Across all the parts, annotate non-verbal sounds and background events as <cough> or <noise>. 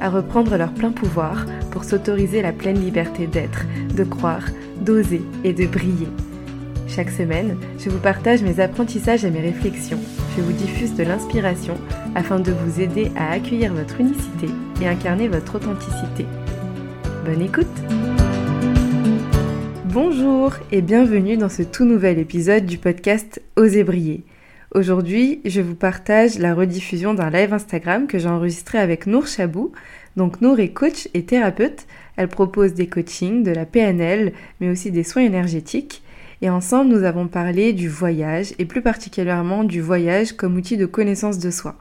à reprendre leur plein pouvoir pour s'autoriser la pleine liberté d'être, de croire, d'oser et de briller. Chaque semaine, je vous partage mes apprentissages et mes réflexions. Je vous diffuse de l'inspiration afin de vous aider à accueillir votre unicité et incarner votre authenticité. Bonne écoute Bonjour et bienvenue dans ce tout nouvel épisode du podcast Oser briller. Aujourd'hui, je vous partage la rediffusion d'un live Instagram que j'ai enregistré avec Nour Chabou. Donc Nour est coach et thérapeute. Elle propose des coachings, de la PNL, mais aussi des soins énergétiques. Et ensemble, nous avons parlé du voyage et plus particulièrement du voyage comme outil de connaissance de soi.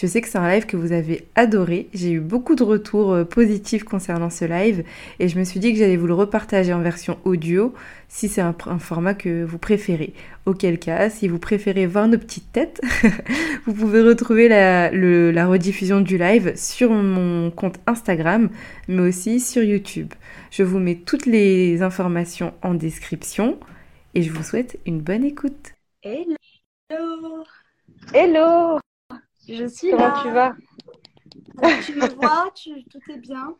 Je sais que c'est un live que vous avez adoré. J'ai eu beaucoup de retours euh, positifs concernant ce live et je me suis dit que j'allais vous le repartager en version audio si c'est un, format que vous préférez. Auquel cas, si vous préférez voir nos petites têtes, <laughs> vous pouvez retrouver la, la rediffusion du live sur mon compte Instagram, mais aussi sur YouTube. Je vous mets toutes les informations en description et je vous souhaite une bonne écoute. Hello Hello je suis Comment tu vas Tu me vois tu, Tout est bien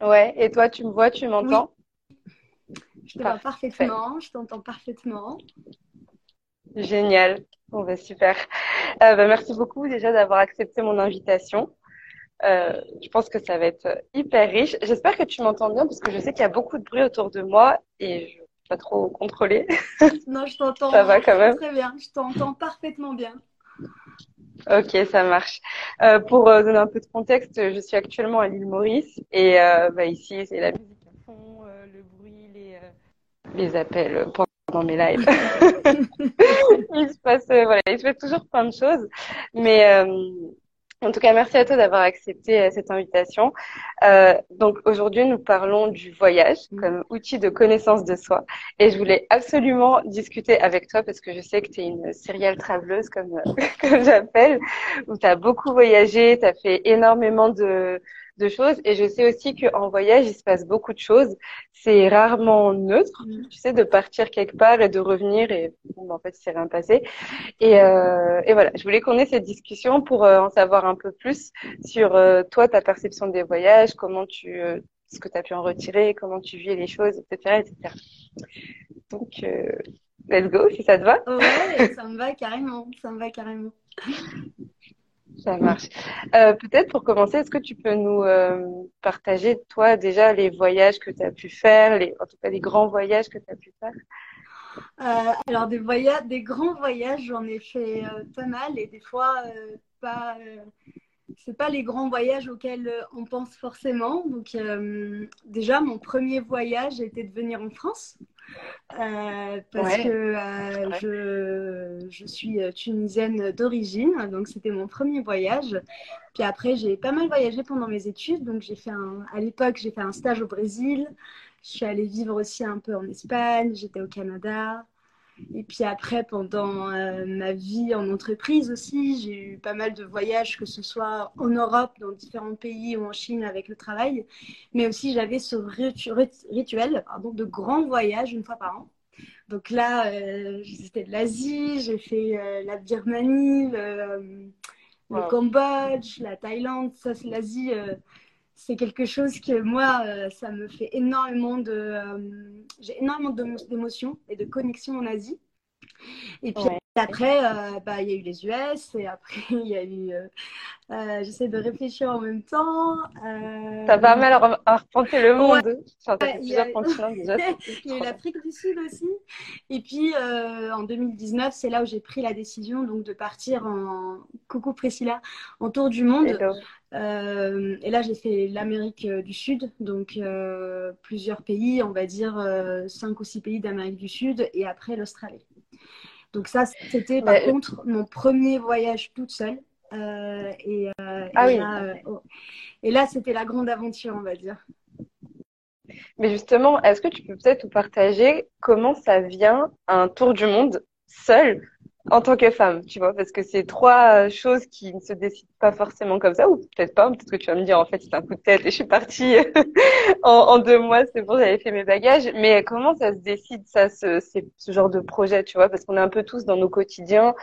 Ouais, et toi, tu me vois, tu m'entends Je te vois parfaitement, je t'entends parfaitement. Génial. Bon, bah, super. Euh, bah, merci beaucoup déjà d'avoir accepté mon invitation. Euh, je pense que ça va être hyper riche. J'espère que tu m'entends bien parce que je sais qu'il y a beaucoup de bruit autour de moi et je ne peux pas trop contrôler. Non, je t'entends. <laughs> ça va quand même. Très bien. Je t'entends parfaitement bien. Ok, ça marche. Euh, pour euh, donner un peu de contexte, je suis actuellement à l'île Maurice et euh, bah, ici c'est la musique à fond, le bruit, les, les appels pendant mes lives. <laughs> <laughs> il se passe voilà, il se passe toujours plein de choses, mais en tout cas, merci à toi d'avoir accepté euh, cette invitation. Euh, donc aujourd'hui, nous parlons du voyage mm. comme outil de connaissance de soi. Et je voulais absolument discuter avec toi parce que je sais que tu es une serial traveleuse, comme, <laughs> comme j'appelle, où tu as beaucoup voyagé, tu as fait énormément de, de choses. Et je sais aussi qu'en voyage, il se passe beaucoup de choses. C'est rarement neutre, mm. tu sais, de partir quelque part et de revenir et bon, en fait, il s'est rien passé. Et, euh, et voilà, je voulais qu'on ait cette discussion pour euh, en savoir un peu plus sur euh, toi, ta perception des voyages, comment tu, euh, ce que tu as pu en retirer, comment tu vis les choses, etc., etc. Donc, let's go, si ça te va. Ouais, ça me va carrément, ça me va carrément. Ça marche. Euh, Peut-être pour commencer, est-ce que tu peux nous euh, partager, toi, déjà, les voyages que tu as pu faire, en tout cas les grands voyages que tu as pu faire? Euh, Alors, des, voyages, des grands voyages, j'en ai fait pas mal et des fois, pas. c'est pas les grands voyages auxquels on pense forcément. Donc, déjà, mon premier voyage était de venir en France. Euh, parce que euh, je, je, suis tunisienne d'origine, donc c'était mon premier voyage. Puis après, j'ai pas mal voyagé pendant mes études, donc j'ai fait un, à l'époque, j'ai fait un stage au Brésil. Je suis allée vivre aussi un peu en Espagne, j'étais au Canada. Et puis après, pendant euh, ma vie en entreprise aussi, j'ai eu pas mal de voyages, que ce soit en Europe, dans différents pays ou en Chine avec le travail. Mais aussi, j'avais ce rituel pardon, de grands voyages une fois par an. Donc là, euh, c'était de l'Asie, j'ai fait euh, la Birmanie, le, le Cambodge, la Thaïlande. Ça, c'est l'Asie c'est quelque chose que moi, euh, ça me fait énormément de. Euh, j'ai énormément d'émotions et de connexions en Asie. Et puis après, euh, bah, il y a eu les US et après, <laughs> il y a eu. J'essaie de réfléchir en même temps. T'as pas mal à repenser le monde. il y a... continents <laughs> déjà. il y a eu l'Afrique du Sud aussi. Et puis en 2019, c'est là où j'ai pris la décision donc, de partir en. Coucou Priscilla, en tour du monde. Euh, et là, j'ai fait l'Amérique euh, du Sud, donc euh, plusieurs pays, on va dire cinq ou six pays d'Amérique du Sud, et après l'Australie. Donc ça, c'était par contre mon premier voyage toute seule. et, ah oui. Là, oh. et là, c'était la grande aventure, on va dire. Mais justement, est-ce que tu peux peut-être nous partager comment ça vient un tour du monde seul? En tant que femme, tu vois, parce que c'est trois choses qui ne se décident pas forcément comme ça, ou peut-être pas, peut-être que tu vas me dire en fait c'est un coup de tête et je suis partie <laughs> en, en, deux mois, c'est bon, j'avais fait mes bagages, mais comment ça se décide ça, ce, ce genre de projet, tu vois, parce qu'on est un peu tous dans nos quotidiens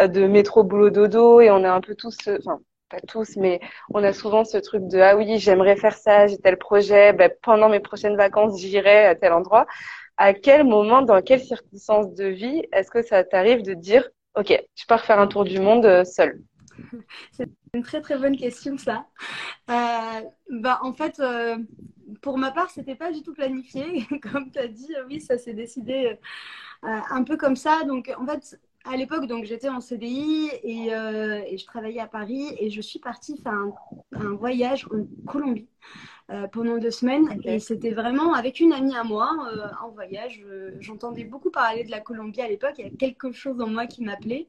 euh, de métro, boulot, dodo, et on est un peu tous, euh, enfin pas tous, mais on a souvent ce truc de ah oui, j'aimerais faire ça, j'ai tel projet, ben, pendant mes prochaines vacances, j'irai à tel endroit à quel moment, dans quelles circonstances de vie, est-ce que ça t'arrive de dire, OK, je pars faire un tour du monde euh, seul C'est une très très bonne question ça. Euh, bah, en fait, euh, pour ma part, c'était pas du tout planifié. <laughs> Comme tu as dit, oui, ça s'est décidé un peu comme ça. Donc en fait, à l'époque, donc j'étais en CDI et, et, je travaillais à Paris et je suis partie faire un, un voyage en Colombie. Euh, pendant deux semaines. Et c'était vraiment avec une amie à moi euh, en voyage. J'entendais beaucoup parler de la Colombie à l'époque. Il y a quelque chose en moi qui m'appelait.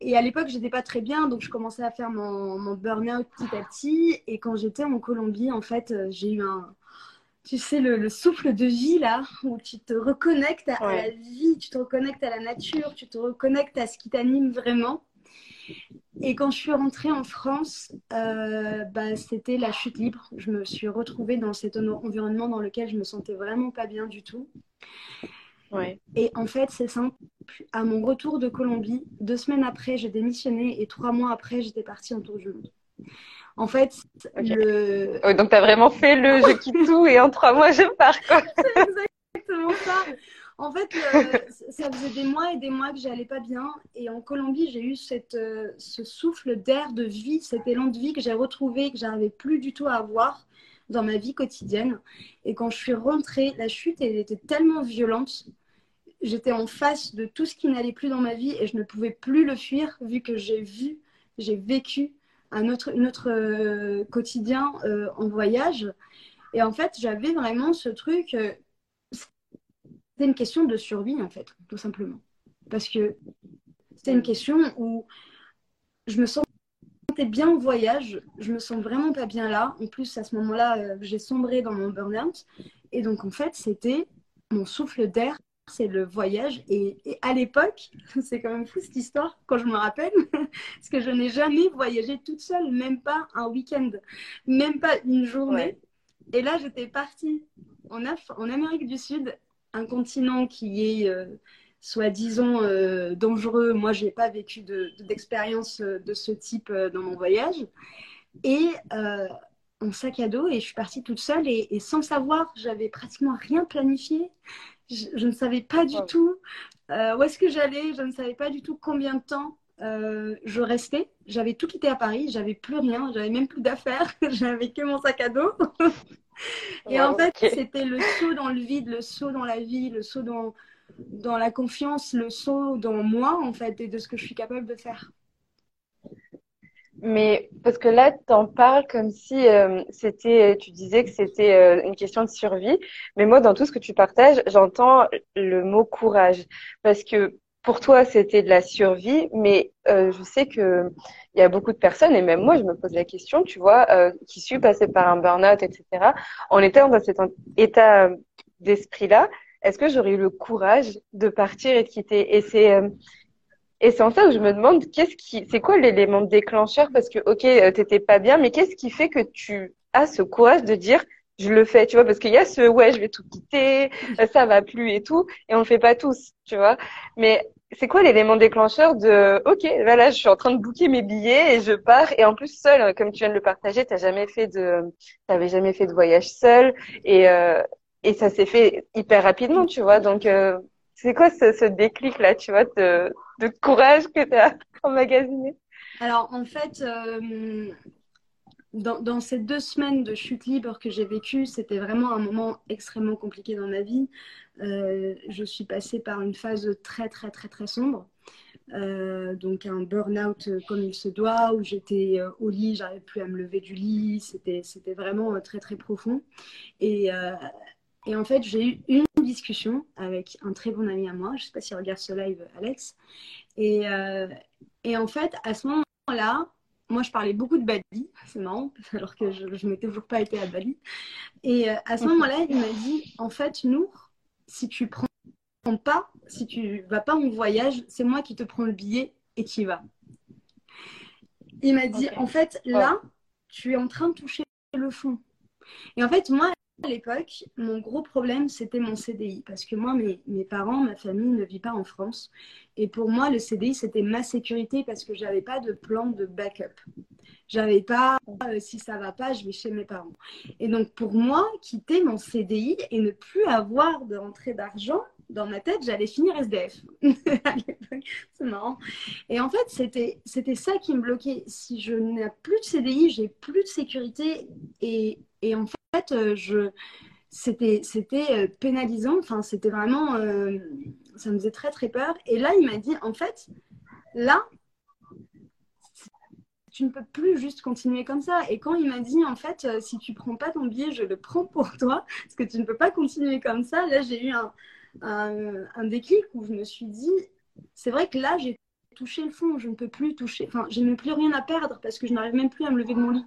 Et à l'époque, j'étais pas très bien, donc je commençais à faire mon, mon burn-out petit à petit. Et quand j'étais en Colombie, en fait, euh, j'ai eu un, tu sais, le, souffle de vie là, où tu te reconnectes à, la vie, tu te reconnectes à la nature, tu te reconnectes à ce qui t'anime vraiment. Et quand je suis rentrée en France, euh, bah, c'était la chute libre. Je me suis retrouvée dans cet environnement dans lequel je me sentais vraiment pas bien du tout. Et en fait, c'est simple. À mon retour de Colombie, deux semaines après, j'ai démissionné et trois mois après, j'étais partie en tour du monde. En fait, le... donc tu as vraiment fait le je quitte <laughs> tout et en trois mois, je pars. <laughs> c'est exactement ça. En fait, euh, ça faisait des mois et des mois que j'allais pas bien. Et en Colombie, j'ai eu cette, euh, ce souffle d'air, de vie, cet élan de vie que j'ai retrouvé, que j'arrivais plus du tout à avoir dans ma vie quotidienne. Et quand je suis rentrée, la chute, elle était tellement violente. J'étais en face de tout ce qui n'allait plus dans ma vie et je ne pouvais plus le fuir vu que j'ai vu, j'ai vécu un autre, euh, quotidien en voyage. Et en fait, j'avais vraiment ce truc c'est une question de survie, en fait, tout simplement. Parce que c'est une question où je me sentais bien au voyage, je me sens vraiment pas bien là. En plus, à ce moment-là, euh, j'ai sombré dans mon burn-out. Et donc, en fait, c'était mon souffle d'air, c'est le voyage. Et, à l'époque, <laughs> c'est quand même fou cette histoire, quand je me rappelle, <laughs> parce que je n'ai jamais voyagé toute seule, même pas un week-end, même pas une journée. Et là, j'étais partie en, en Amérique du Sud un continent qui est euh, soi-disant euh, dangereux. Moi, je n'ai pas vécu d'expérience de, de, ce type euh, dans mon voyage. Et en sac à dos, et je suis partie toute seule et, sans savoir, j'avais pratiquement rien planifié. Je, ne savais pas du tout où est-ce que j'allais, je ne savais pas du tout combien de temps je restais. J'avais tout quitté à Paris, j'avais plus rien, j'avais même plus d'affaires, <laughs> j'avais que mon sac à dos. Et en fait, c'était le saut dans le vide, le saut dans la vie, le saut dans, dans la confiance, le saut dans moi, en fait, et de ce que je suis capable de faire. Mais parce que là, tu en parles comme si euh, c'était, tu disais que c'était euh, une question de survie. Mais moi, dans tout ce que tu partages, j'entends le mot courage. Parce que pour toi, c'était de la survie, mais euh, je sais que il y a beaucoup de personnes, et même moi, je me pose la question, tu vois, euh, qui suis passée par un burn-out, etc. En étant dans cet état d'esprit-là, est-ce que j'aurais eu le courage de partir et de quitter? Et c'est euh, et c'est en ça que je me demande, qu'est-ce qui, c'est quoi l'élément déclencheur? Parce que ok, euh, t'étais pas bien, mais qu'est-ce qui fait que tu as ce courage de dire je le fais, tu vois, parce qu'il y a ce ouais, je vais tout quitter, ça va plus et tout, et on le fait pas tous, tu vois? Mais c'est quoi l'élément déclencheur de ok, voilà, je suis en train de booker mes billets et je pars, et en plus seul, comme tu viens de le partager, t'as jamais fait de, t'avais jamais fait de voyage seul, et euh, et ça s'est fait hyper rapidement, tu vois? Donc euh, c'est quoi ce, ce déclic là, tu vois, de, courage que tu as <laughs> emmagasiné? Alors en fait. Euh dans, ces deux semaines de chute libre que j'ai vécues, c'était vraiment un moment extrêmement compliqué dans ma vie. Euh, je suis passée par une phase très, très, très, très sombre. Euh, donc un burn-out comme il se doit, où j'étais au lit, j'arrivais plus à me lever du lit, c'était, c'était vraiment très très profond. Et, et en fait, j'ai eu une discussion avec un très bon ami à moi, je ne sais pas s'il regarde ce live, Alex. Et, et en fait, à ce moment-là, moi, je parlais beaucoup de Bali, c'est marrant, <laughs> alors que je, je n'ai toujours pas été à Bali. Et euh, à ce moment-là, il m'a dit, en fait, Nour, si tu prends pas, si tu vas pas en voyage, c'est moi qui te prends le billet et qui va. Il m'a dit, en fait, là, tu es en train de toucher le fond. Et en fait, moi, à l'époque, mon gros problème, c'était mon CDI. Parce que moi, mes, parents, ma famille ne vit pas en France. Et pour moi, le CDI, c'était ma sécurité parce que j'avais pas de plan de backup. J'avais pas, euh, si ça va pas, je vais chez mes parents. Et donc, pour moi, quitter mon CDI et ne plus avoir de rentrée d'argent, dans ma tête, j'allais finir SDF. <laughs> c'est marrant. Et en fait, c'était, c'était ça qui me bloquait. Si je n'ai plus de CDI, j'ai plus de sécurité. Et, et en fait, euh, je, c'était, euh, pénalisant. Enfin, c'était vraiment. Euh, ça me faisait très, très peur. Et là, il m'a dit, en fait, là, tu ne peux plus juste continuer comme ça. Et quand il m'a dit, en fait, si tu prends pas ton billet, je le prends pour toi, parce que tu ne peux pas continuer comme ça, là, j'ai eu un, un, un, déclic où je me suis dit, c'est vrai que là, j'ai touché le fond, je ne peux plus toucher, enfin, je n'ai plus rien à perdre parce que je n'arrive même plus à me lever de mon lit.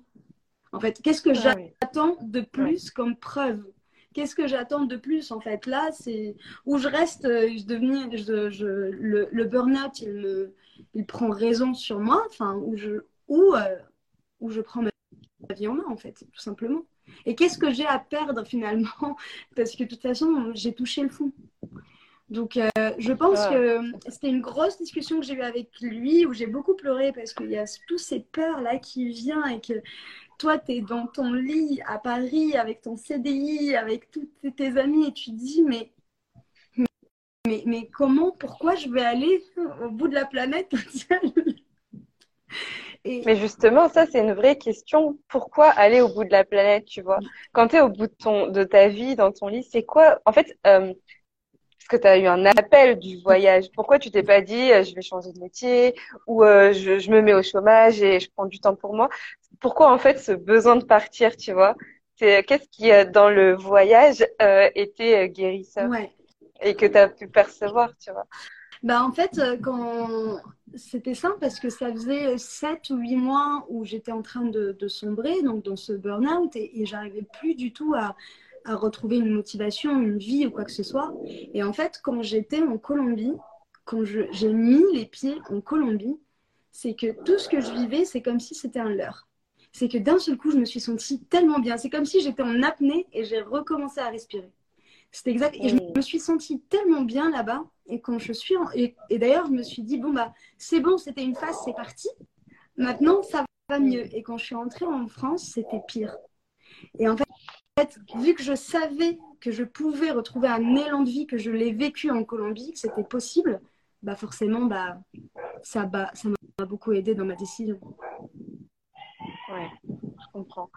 En fait, qu'est-ce que ah, j'attends de plus comme preuve? Qu'est-ce que j'attends de plus En fait, là, c'est où je reste, euh, je deviens, je, je, le, le burn-out, il me, il prend raison sur moi, enfin, où je, où, euh, où je prends ma vie en main, en fait, tout simplement. Et qu'est-ce que j'ai à perdre finalement? Parce que de toute façon, j'ai touché le fond. Donc, euh, je pense ah. que c'était une grosse discussion que j'ai eue avec lui où j'ai beaucoup pleuré parce qu'il y a tous ces peurs-là qui viennent et que toi, tu es dans ton lit à Paris avec ton CDI, avec tous tes amis et tu te dis, mais, mais, comment, pourquoi je vais aller au bout de la planète. <laughs> Mais justement, ça, c'est une vraie question. Pourquoi aller au bout de la planète, tu vois? Quand tu es au bout de ta vie, dans ton lit, c'est quoi? En fait, euh, parce que tu as eu un appel du voyage? Pourquoi tu t'es pas dit, euh, je vais changer de métier ou euh, je, je, me mets au chômage et je prends du temps pour moi? Pourquoi, en fait, ce besoin de partir, tu vois? C'est Qu'est-ce qui, dans le voyage, euh, était guérisseur? Ouais. et que tu as pu percevoir, tu vois? Bah en fait, quand c'était simple parce que ça faisait 7 ou 8 mois où j'étais en train de, de, sombrer donc dans ce burn-out et, et j'arrivais plus du tout à, à, retrouver une motivation, une vie ou quoi que ce soit. Et en fait, quand j'étais en Colombie, quand j'ai mis les pieds en Colombie, c'est que tout ce que je vivais, c'est comme si c'était un leurre. C'est que d'un seul coup, je me suis sentie tellement bien. C'est comme si j'étais en apnée et j'ai recommencé à respirer. C'était exact. Et je me suis sentie tellement bien là-bas. Et quand je suis. En... Et, et d'ailleurs, je me suis dit, bon, bah, c'est bon, c'était une phase, c'est parti. Maintenant, ça va mieux. Et quand je suis rentrée en France, c'était pire. Et en fait, vu que je savais que je pouvais retrouver un élan de vie, que je l'ai vécu en Colombie, que c'était possible, bah forcément, bah, ça m'a ça beaucoup aidé dans ma décision. Ouais, je comprends.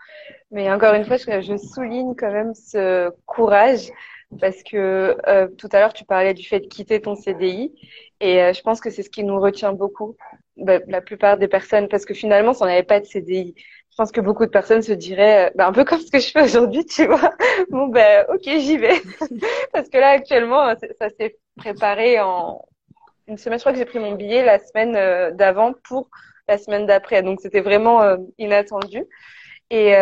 Mais encore une fois, je, souligne quand même ce courage parce que euh, tout à l'heure tu parlais du fait de quitter ton CDI et euh, je pense que c'est ce qui nous retient beaucoup bah, la plupart des personnes parce que finalement si on n'avait pas de CDI je pense que beaucoup de personnes se diraient euh, bah, un peu comme ce que je fais aujourd'hui tu vois. <laughs> Bon ben ok j'y vais. <laughs> Parce que là actuellement ça s'est préparé en une semaine. Je crois que j'ai pris mon billet la semaine euh, d'avant pour la semaine d'après. Donc c'était vraiment euh, inattendu. Et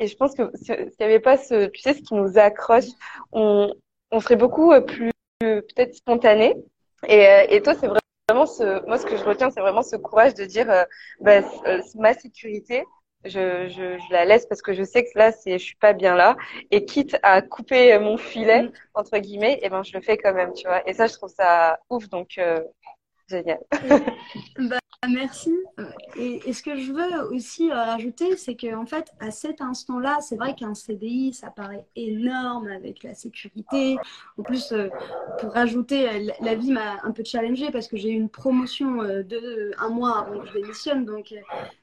et je pense que s'il n'y avait pas ce, tu sais, ce qui nous accroche, on, on serait beaucoup euh, plus peut-être spontané. Et, euh, et toi, c'est vraiment ce, moi, ce que je retiens, c'est vraiment ce courage de dire, euh, bah, ma sécurité, je, je, je, la laisse parce que je sais que là, c'est, je suis pas bien là. Et quitte à couper mon filet, mm. entre guillemets, et eh ben, je le fais quand même, tu vois. Et ça, je trouve ça ouf. Donc, euh, génial. <laughs> bah, merci. Et, et, ce que je veux aussi euh, rajouter, c'est qu'en fait, à cet instant-là, c'est vrai qu'un CDI, ça paraît énorme avec la sécurité. En plus, euh, pour rajouter, la, vie m'a un peu challengée parce que j'ai eu une promotion euh, de un mois avant que je démissionne. Donc,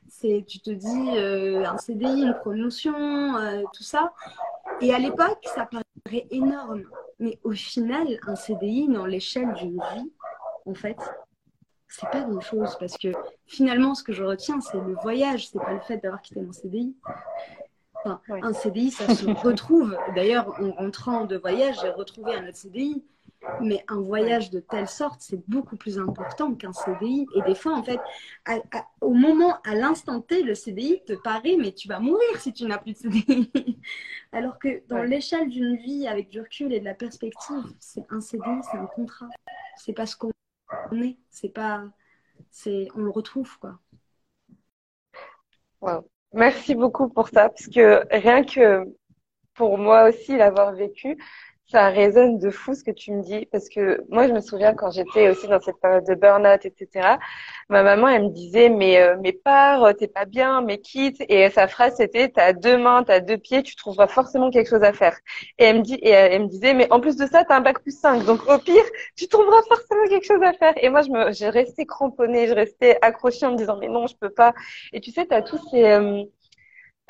c'est, tu te dis, euh, un CDI, une promotion, euh, tout ça. Et à l'époque, ça paraît énorme. Mais au final, un CDI, dans l'échelle d'une vie, en fait, c'est pas grand chose parce que finalement, ce que je retiens, c'est le voyage, c'est pas le fait d'avoir quitté mon CDI. Enfin, ouais. Un CDI, ça se <laughs> retrouve. D'ailleurs, en rentrant de voyage, j'ai retrouvé un autre CDI. Mais un voyage de telle sorte, c'est beaucoup plus important qu'un CDI. Et des fois, en fait, au moment, à l'instant T, le CDI te paraît, mais tu vas mourir si tu n'as plus de CDI. <laughs> Alors que dans l'échelle d'une vie, avec du recul et de la perspective, c'est un CDI, c'est un contrat. C'est pas ce qu'on on le retrouve. Merci beaucoup pour ça, parce que rien que pour moi aussi l'avoir vécu, ça résonne de fou ce que tu me dis parce que moi je me souviens quand j'étais aussi dans cette période de burn-out etc ma maman elle me disait mais euh, mais pars t'es pas bien mais quitte. Et sa phrase c'était t'as deux mains t'as deux pieds tu trouveras forcément quelque chose à faire. Et elle me dit et elle, me disait mais en plus de ça t'as un bac plus 5 donc au pire tu trouveras forcément quelque chose à faire. Et moi je me j'ai resté cramponnée je restais accrochée en me disant mais non je peux pas. Et tu sais t'as tous ces euh,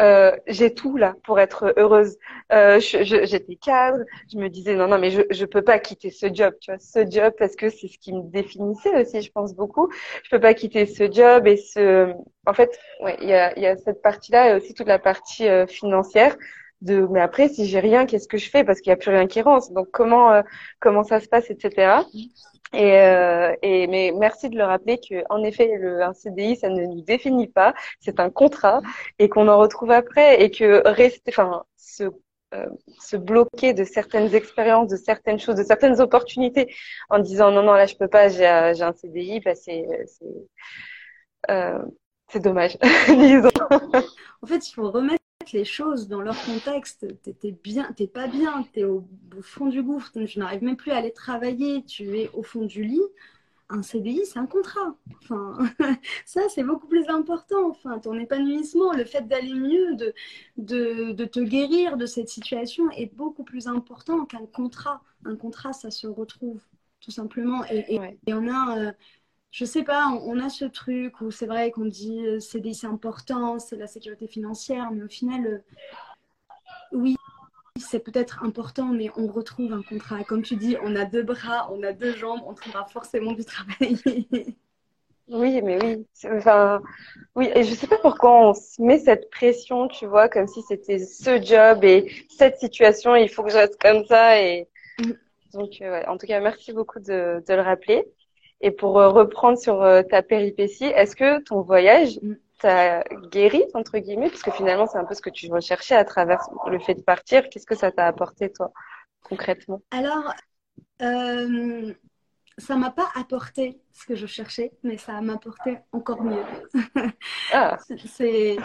euh, j'ai tout là pour être heureuse. Euh, J'étais cadre, je me disais non non mais je je peux pas quitter ce job, tu vois, ce job parce que c'est ce qui me définissait aussi, je pense beaucoup. Je peux pas quitter ce job et ce. En fait, ouais, il y a il y a cette partie là et aussi toute la partie euh, financière de mais après si j'ai rien qu'est-ce que je fais? Parce qu'il y a plus rien qui rentre donc comment euh, comment ça se passe etc et, euh, et mais merci de le rappeler que en effet le un CDI ça ne nous définit pas. C'est un contrat et qu'on en retrouve après et que rester enfin se euh, se bloquer de certaines expériences, de certaines choses, de certaines opportunités en disant non non là je peux pas j'ai un CDI bah c'est c'est euh, c'est dommage <laughs> disons. En fait il faut remettre les choses dans leur contexte. T'es bien, t'es pas bien, t'es au, au fond du gouffre, tu n'arrives même plus à aller travailler, tu es au fond du lit. Un CDI, c'est un contrat. Enfin, <laughs> ça, c'est beaucoup plus important. Enfin, ton épanouissement, le fait d'aller mieux, de, de, de, te guérir de cette situation est beaucoup plus important qu'un contrat. Un contrat, ça se retrouve tout simplement. Et, et, on a euh, je sais pas, on, a ce truc où c'est vrai qu'on dit euh, CDI c'est important, c'est la sécurité financière, mais au final, euh, oui, c'est peut-être important, mais on retrouve un contrat. Comme tu dis, on a deux bras, on a deux jambes, on trouvera forcément du travail. <laughs> oui, mais oui. Enfin, oui, et je sais pas pourquoi on se met cette pression, tu vois, comme si c'était ce job et cette situation, il faut que je reste comme ça. Et mm. donc, euh, en tout cas, merci beaucoup de, de le rappeler. Et pour euh, reprendre sur euh, ta péripétie, est-ce que ton voyage mm. t'a guéri, entre guillemets, parce que finalement, c'est un peu ce que tu recherchais à travers le fait de partir. Qu'est-ce que ça t'a apporté, toi, concrètement? Alors, euh, ça m'a pas apporté ce que je cherchais, mais ça m'a apporté encore mieux. Ah. <laughs> c'est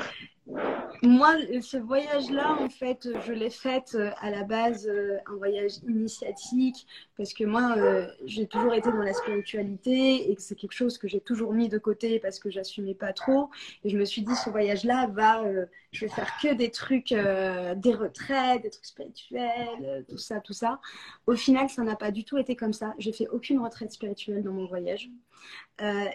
moi, ce voyage-là, en fait, je l'ai fait euh, à la base euh, un voyage initiatique parce que moi, euh, j'ai toujours été dans la spiritualité et que c'est quelque chose que j'ai toujours mis de côté parce que j'assumais pas trop. Et je me suis dit, ce voyage-là va, je vais faire que des trucs, des retraites, des trucs spirituels, tout ça, tout ça. Au final, ça n'a pas du tout été comme ça. J'ai fait aucune retraite spirituelle dans mon voyage.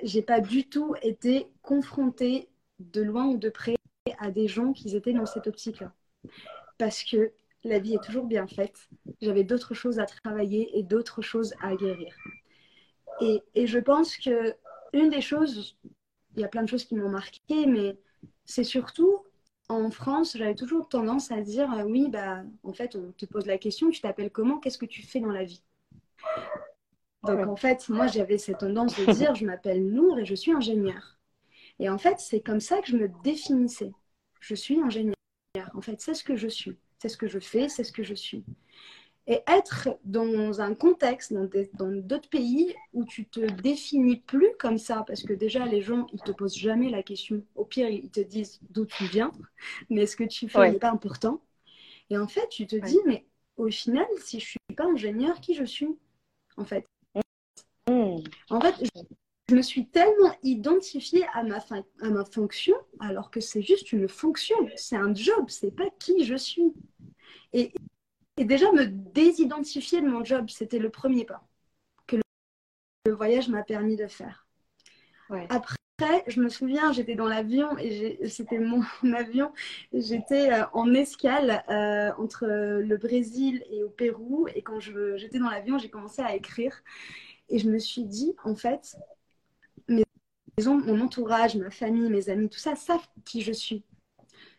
j'ai pas du tout été confrontée de loin ou de près à des gens qui étaient dans cette optique-là. Parce que la vie est toujours bien faite. J'avais d'autres choses à travailler et d'autres choses à guérir. Et, et, je pense que une des choses, il y a plein de choses qui m'ont marqué, mais c'est surtout en France, j'avais toujours tendance à dire euh, oui, bah, en fait, on te pose la question, tu t'appelles comment, qu'est-ce que tu fais dans la vie? Donc en fait, moi, j'avais cette tendance de dire je m'appelle Nour et je suis ingénieur. Et en fait, c'est comme ça que je me définissais. Je suis ingénieur. En fait, c'est ce que je suis. C'est ce que je fais, c'est ce que je suis. Et être dans un contexte, dans d'autres pays où tu te définis plus comme ça, parce que déjà les gens, ils te posent jamais la question. Au pire, ils te disent d'où tu viens, mais ce que tu fais n'est pas important? Et en fait, tu te dis, mais au final, si je suis pas ingénieur, qui je suis En fait, mmh. en fait, je me suis tellement identifiée à ma, à ma fonction, alors que c'est juste une fonction, c'est un job, c'est pas qui je suis. Et, et, déjà, me désidentifier de mon job, c'était le premier pas que le, voyage m'a permis de faire. Après, je me souviens, j'étais dans l'avion et c'était <laughs> mon avion. J'étais euh, en escale euh, entre le Brésil et au Pérou. Et quand j'étais dans l'avion, j'ai commencé à écrire. Et je me suis dit, en fait, mon entourage, ma famille, mes amis, tout ça savent qui je suis.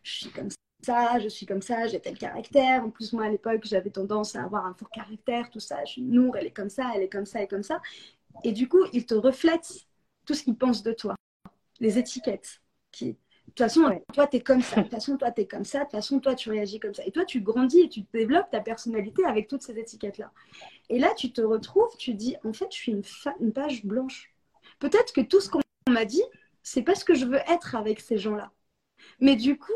Je suis comme ça, je suis comme ça, j'ai tel caractère. En plus, moi, à l'époque, j'avais tendance à avoir un fort caractère, tout ça. Je suis Nour, elle est comme ça, elle est comme ça, et comme ça. Et du coup, ils te reflètent tout ce qu'ils pensent de toi, les étiquettes. Qui... De toute façon, toi, tu es comme ça. De toute façon, toi, tu es comme ça. De toute façon, toi, tu réagis comme ça. Et toi, tu grandis et tu développes ta personnalité avec toutes ces étiquettes-là. Et là, tu te retrouves, tu dis, en fait, je suis une, une page blanche. Peut-être que tout ce qu'on m'a dit, c'est pas ce que je veux être avec ces gens-là. Mais du coup,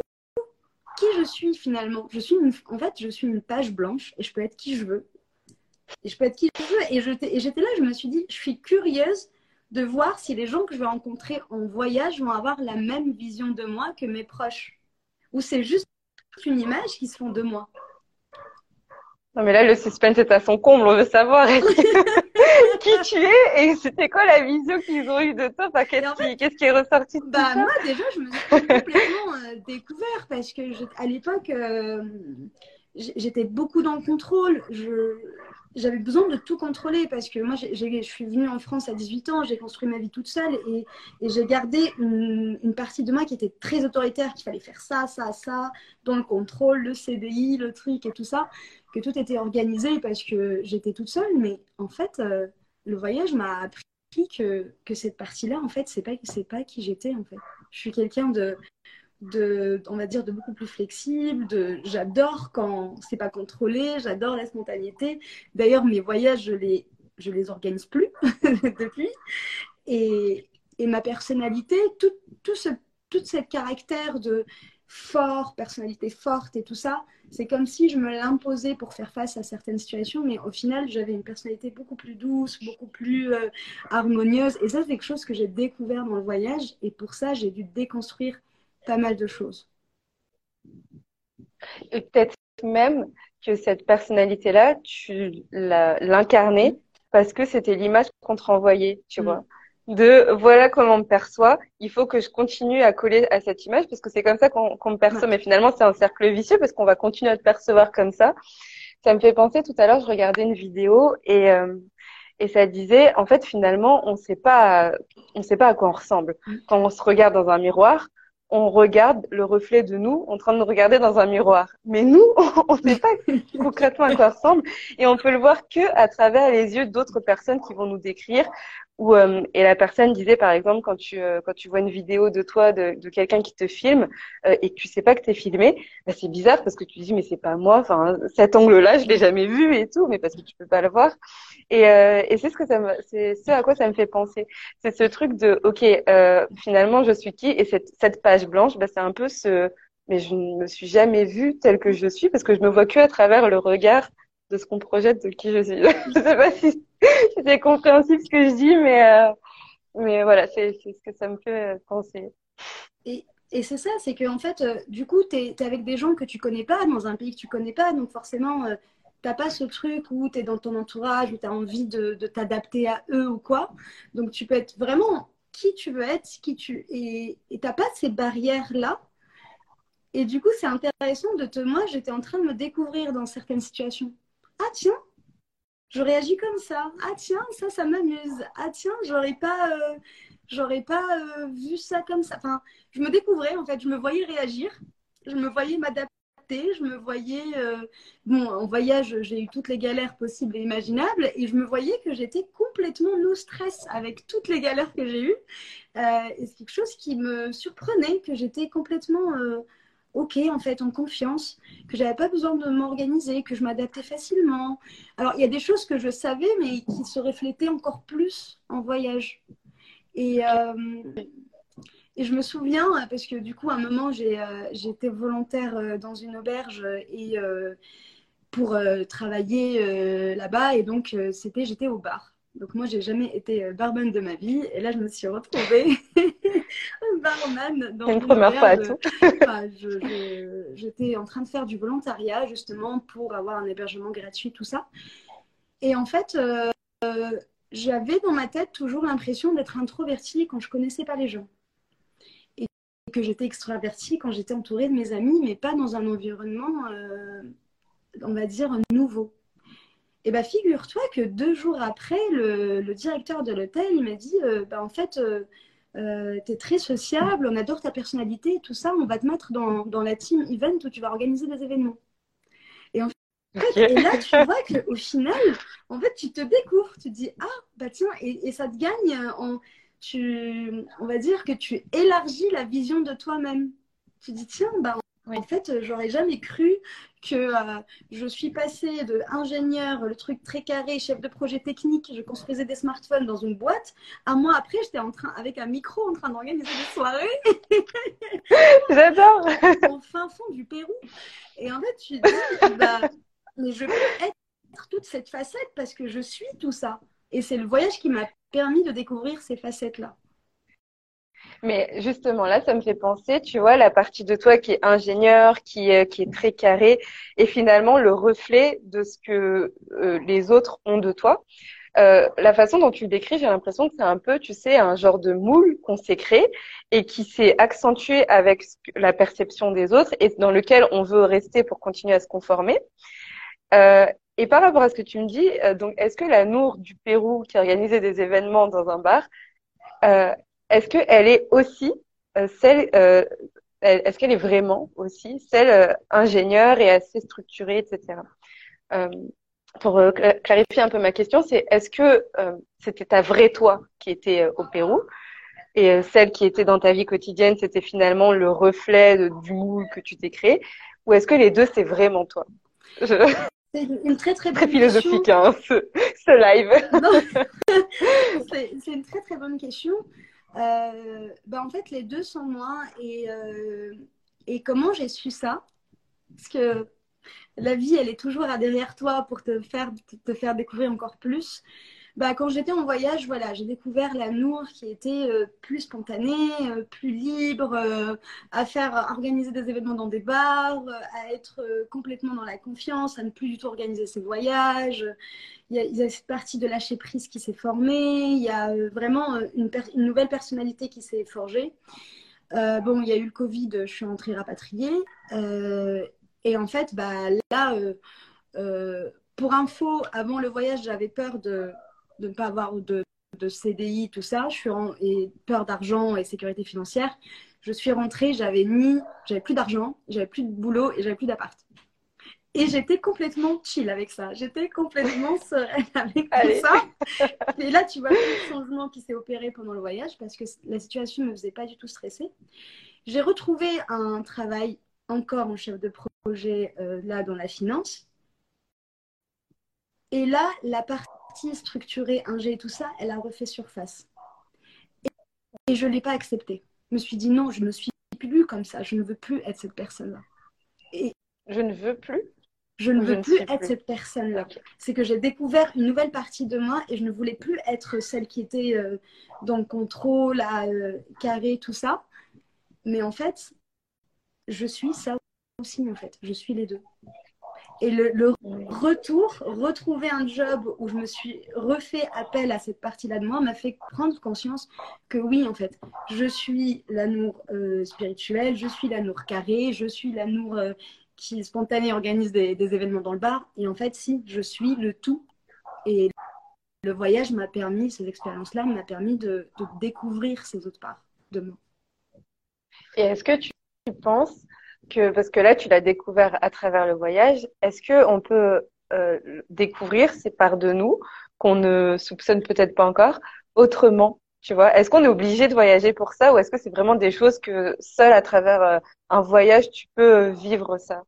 qui je suis finalement? Je suis en fait, je suis une page blanche et je peux être qui je veux. Et je peux être qui je veux. Et j'étais là, je me suis dit, je suis curieuse de voir si les gens que je vais rencontrer en voyage vont avoir la même vision de moi que mes proches. Ou c'est juste une image qui se font de moi. Non, mais là, le suspense est à son comble. On veut savoir <laughs> <laughs> qui tu es et c'était quoi la vision qu'ils ont eue de toi? Enfin, qu'est-ce, qui, est ressorti de bah, Moi, déjà, je me suis complètement euh, découvert parce que à l'époque, euh, j'étais beaucoup dans le contrôle. Je, j'avais besoin de tout contrôler parce que moi, je suis venue en France à 18 ans, j'ai construit ma vie toute seule et, j'ai gardé une, partie de moi qui était très autoritaire, qu'il fallait faire ça, ça, ça, dans le contrôle, le CDI, le truc et tout ça, que tout était organisé parce que j'étais toute seule. Mais en fait, euh, le voyage m'a appris que, que cette partie-là, en fait, c'est pas, c'est pas qui j'étais, en fait. Je suis quelqu'un de de, on va dire, de beaucoup plus flexible. De, j'adore quand c'est pas contrôlé, j'adore la spontanéité. D'ailleurs, mes voyages, je les, je les organise plus <laughs> depuis. Et, et, ma personnalité, tout, tout ce, caractère de fort, personnalité forte et tout ça, c'est comme si je me l'imposais pour faire face à certaines situations, mais au final, j'avais une personnalité beaucoup plus douce, beaucoup plus euh, harmonieuse. Et ça, c'est quelque chose que j'ai découvert dans le voyage. Et pour ça, j'ai dû déconstruire pas mal de choses. Et peut-être même que cette personnalité-là, tu l'incarnais parce que c'était l'image qu'on te renvoyait, tu mm. vois. De voilà comment on me perçoit, il faut que je continue à coller à cette image parce que c'est comme ça qu'on me perçoit. Mais finalement, c'est un cercle vicieux parce qu'on va continuer à te percevoir comme ça. Ça me fait penser tout à l'heure, je regardais une vidéo et euh, et ça disait en fait finalement on sait pas on sait pas à quoi on ressemble mm. quand on se regarde dans un miroir on regarde le reflet de nous en train de nous regarder dans un miroir. Mais nous, <laughs> on ne sait pas concrètement à quoi ressemble et on peut le voir que à travers les yeux d'autres personnes qui vont nous décrire. Euh, et la personne disait par exemple quand tu euh, quand tu vois une vidéo de toi de, de quelqu'un qui te filme euh, et que tu sais pas que tu es filmé, bah, c'est bizarre parce que tu dis mais c'est pas moi. Enfin cet angle-là je l'ai jamais vu et tout, mais parce que tu peux pas le voir. Et, euh, et c'est ce que ça me, c'est ce à quoi ça me fait penser. C'est ce truc de, ok, euh, finalement, je suis qui Et cette, cette page blanche, bah, c'est un peu ce, mais je ne me suis jamais vue telle que je suis parce que je me vois que à travers le regard de ce qu'on projette de qui je suis. <laughs> je sais pas si, <laughs> c'est compréhensible ce que je dis, mais, euh, mais voilà, c'est, ce que ça me fait penser. Et, et c'est ça, c'est que en fait, euh, du coup, tu es, avec des gens que tu connais pas, dans un pays que tu connais pas, donc forcément, euh, t'as pas ce truc où tu es dans ton entourage, où tu as envie de, t'adapter à eux ou quoi. Donc tu peux être vraiment qui tu veux être, qui tu et t'as pas ces barrières là. Et du coup, c'est intéressant de te. Moi, j'étais en train de me découvrir dans certaines situations. Ah tiens, je réagis comme ça. Ah tiens, ça, ça m'amuse. Ah tiens, j'aurais pas, euh, pas euh, vu ça comme ça. Enfin, je me découvrais en fait. Je me voyais réagir. Je me voyais m'adapter je me voyais, euh, bon, en voyage, j'ai eu toutes les galères possibles et imaginables, et je me voyais que j'étais complètement no stress avec toutes les galères que j'ai eues. Et c'est quelque chose qui me surprenait, que j'étais complètement ok en fait, en confiance, que j'avais pas besoin de m'organiser, que je m'adaptais facilement. Alors il y a des choses que je savais, mais qui se reflétaient encore plus en voyage. Et et je me souviens, parce que du coup, à un moment, euh, j'étais volontaire euh, dans une auberge et euh, pour travailler là-bas. Et donc, c'était, j'étais au bar. Donc, moi, j'ai jamais été barman de ma vie. Et là, je me suis retrouvée barman dans une, première fois J'étais en train de faire du volontariat, justement, pour avoir un hébergement gratuit, tout ça. Et en fait, j'avais dans ma tête toujours l'impression d'être introvertie quand je connaissais pas les gens que j'étais extravertie quand j'étais entourée de mes amis, mais pas dans un environnement, euh, on va dire, nouveau. Et bien, figure-toi que deux jours après, le, directeur de l'hôtel, il m'a dit, euh, bah, en fait, euh, euh, tu es très sociable, on adore ta personnalité, tout ça, on va te mettre dans, dans la team event où tu vas organiser des événements. Et en fait, et là, tu vois qu'au final, en fait, tu te découvres, tu te dis, ah, bah tiens, et, et ça te gagne en, tu, on va dire que tu élargis la vision de toi-même. Tu dis, tiens, bah, en fait, j'aurais jamais cru que euh, je suis passée de ingénieur, le truc très carré, chef de projet technique, je construisais des smartphones dans une boîte. Un mois après, j'étais en train, avec un micro, en train d'organiser des soirées. <laughs> J'adore. Au fin fond du Pérou. Et en fait, tu dis, bah, mais je peux être toute cette facette parce que je suis tout ça. Et c'est le voyage qui m'a permis de découvrir ces facettes-là. Mais justement, là, ça me fait penser, tu vois, la partie de toi qui est ingénieur, qui est, qui est très carré, et finalement le reflet de ce que euh, les autres ont de toi. Euh, la façon dont tu le décris, j'ai l'impression que c'est un peu, tu sais, un genre de moule qu'on s'est créé et qui s'est accentué avec la perception des autres et dans lequel on veut rester pour continuer à se conformer. Euh, et par rapport à ce que tu me dis, euh, donc, est-ce que la Nour du Pérou qui organisait des événements dans un bar, euh, est-ce qu'elle est aussi euh, celle, euh, est-ce qu'elle est vraiment aussi celle euh, ingénieure et assez structurée, etc. pour clarifier un peu ma question, c'est est-ce que c'était ta vraie toi qui était au Pérou? Et celle qui était dans ta vie quotidienne, c'était finalement le reflet du moule que tu t'es créé, ou est-ce que les deux c'est vraiment toi? C'est une très très <laughs> bonne très philosophique hein, ce, ce, live. <laughs> <laughs> c'est une très très bonne question. Euh, bah en fait, les deux sont moi. Et, euh, et comment j'ai su ça? Parce que la vie, elle est toujours à derrière toi pour te faire, te faire découvrir encore plus. Bah, quand j'étais en voyage, voilà, j'ai découvert la Nour qui était euh, plus spontanée, euh, plus libre, euh, à faire organiser des événements dans des bars, à être complètement dans la confiance, à ne plus du tout organiser ses voyages. Il y a, il y a cette partie de lâcher prise qui s'est formée. Il y a vraiment une, une, nouvelle personnalité qui s'est forgée. bon, il y a eu le Covid, je suis rentrée rapatriée. et en fait, bah, là, pour info, avant le voyage, j'avais peur de de ne pas avoir de, de CDI, tout ça, je suis en, et peur d'argent et sécurité financière. Je suis rentrée, j'avais ni, j'avais plus d'argent, j'avais plus de boulot et j'avais plus d'appart. Et j'étais complètement chill avec ça. J'étais complètement <laughs> sereine avec tout ça. Et là, tu vois le changement qui s'est opéré pendant le voyage parce que la situation ne me faisait pas du tout stresser. J'ai retrouvé un travail encore en chef de projet euh, là dans la finance. Et là, la partie structurée, un G et tout ça, elle a refait surface. Et, je ne l'ai pas accepté. Je me suis dit non, je ne suis plus comme ça. Je ne veux plus être cette personne-là. Et je ne veux plus? je ne veux plus être cette personne-là. C'est que j'ai découvert une nouvelle partie de moi et je ne voulais plus être celle qui était euh, dans le contrôle, à euh, carré, tout ça. Mais en fait, je suis ça aussi, en fait. Je suis les deux. Et le, retour, retrouver un job où je me suis refait appel à cette partie-là de moi m'a fait prendre conscience que oui, en fait, je suis l'amour euh, spirituel, je suis l'amour carré, je suis l'amour euh, qui spontané organise des, événements dans le bar. Et en fait, si, je suis le tout. Et le voyage m'a permis, ces expériences-là m'a permis de, de, découvrir ces autres parts de moi. Et est-ce que tu penses que, parce que là, tu l'as découvert à travers le voyage, est-ce que on peut euh, découvrir ces parts de nous qu'on ne soupçonne peut-être pas encore autrement tu vois? Est-ce qu'on est obligé de voyager pour ça ou est-ce que c'est vraiment des choses que seul à travers euh, un voyage tu peux vivre ça?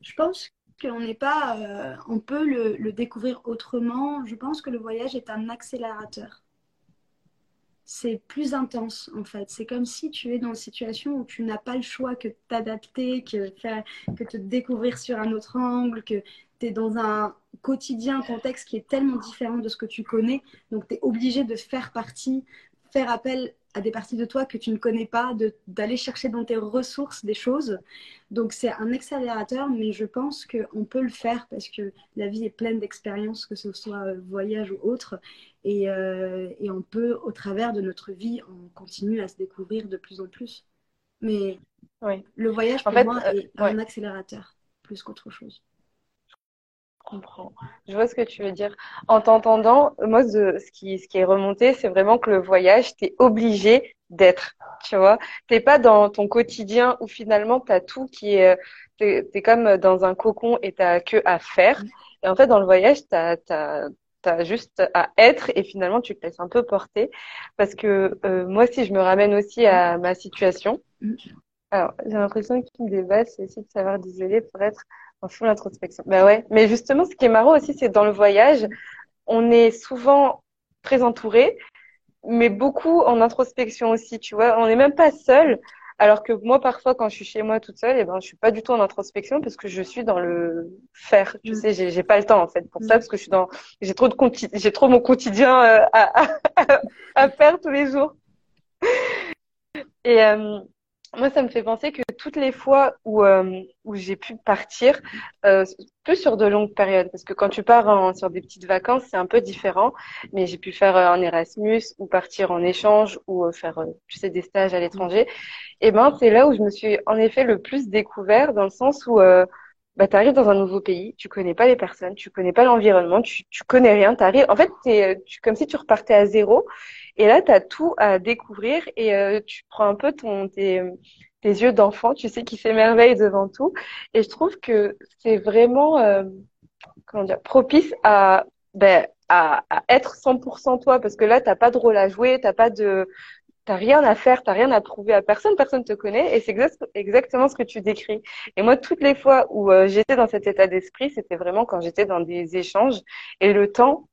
Je pense qu'on n'est pas, euh, on peut le, le, découvrir autrement. Je pense que le voyage est un accélérateur c'est plus intense en fait. C'est comme si tu es dans une situation où tu n'as pas le choix que t'adapter, que que te découvrir sur un autre angle, que tu es dans un quotidien, contexte qui est tellement différent de ce que tu connais. Donc tu es obligé de faire partie, faire appel à des parties de toi que tu ne connais pas, d'aller chercher dans tes ressources des choses. Donc c'est un accélérateur, mais je pense qu'on peut le faire parce que la vie est pleine d'expériences, que ce soit euh, voyage ou autre. Et, euh, et, on peut, au travers de notre vie, on continue à se découvrir de plus en plus. Mais oui. le voyage, pour moi, euh, est un accélérateur plus qu'autre chose. Je comprends. Je vois ce que tu veux dire. En t'entendant, moi, ce, qui, ce qui est remonté, c'est vraiment que le voyage, tu es obligé d'être, tu vois. T'es pas dans ton quotidien où finalement t'as tout qui est, t'es, es comme dans un cocon et t'as que à faire. Et en fait, dans le voyage, t'as, t'as, t'as juste à être et finalement tu te laisses un peu porter. Parce que euh, moi, si je me ramène aussi à ma situation, alors j'ai l'impression qu'une des bases, c'est aussi de savoir d'isoler pour être en full introspection. Bah ouais, mais justement, ce qui est marrant aussi, c'est dans le voyage, on est souvent très entouré, mais beaucoup en introspection aussi, tu vois. On n'est même pas seul. Alors que moi, parfois, quand je suis chez moi toute seule, eh ben, je suis pas du tout en introspection parce que je suis dans le faire. Tu mm. sais, j'ai, j'ai pas le temps en fait pour ça mm. parce que je suis dans, j'ai trop de j'ai trop mon quotidien euh, à, à, <laughs> à, faire tous les jours. Et euh, moi, ça me fait penser que toutes les fois où, euh, où j'ai pu partir, euh, plus sur de longues périodes, parce que quand tu pars en, sur des petites vacances, c'est un peu différent, mais j'ai pu faire un Erasmus ou partir en échange ou euh, faire, euh, tu sais, des stages à l'étranger. Et ben, c'est là où je me suis en effet le plus découvert, dans le sens où euh, bah, tu arrives dans un nouveau pays, tu connais pas les personnes, tu connais pas l'environnement, tu, tu connais rien, t'arrives, en fait, c'est comme si tu repartais à zéro. Et là, tu as tout à découvrir et euh, tu prends un peu ton, tes, tes yeux d'enfant, tu sais, qui s'émerveille devant tout. Et je trouve que c'est vraiment euh, comment dire, propice à, ben, à, à, être 100% toi parce que là, t'as pas de rôle à jouer, t'as pas de T'as rien à faire, t'as rien à prouver à personne, personne te connaît, et c'est exactement ce que tu décris. Et moi, toutes les fois où euh, j'étais dans cet état d'esprit, c'était vraiment quand j'étais dans des échanges, et le temps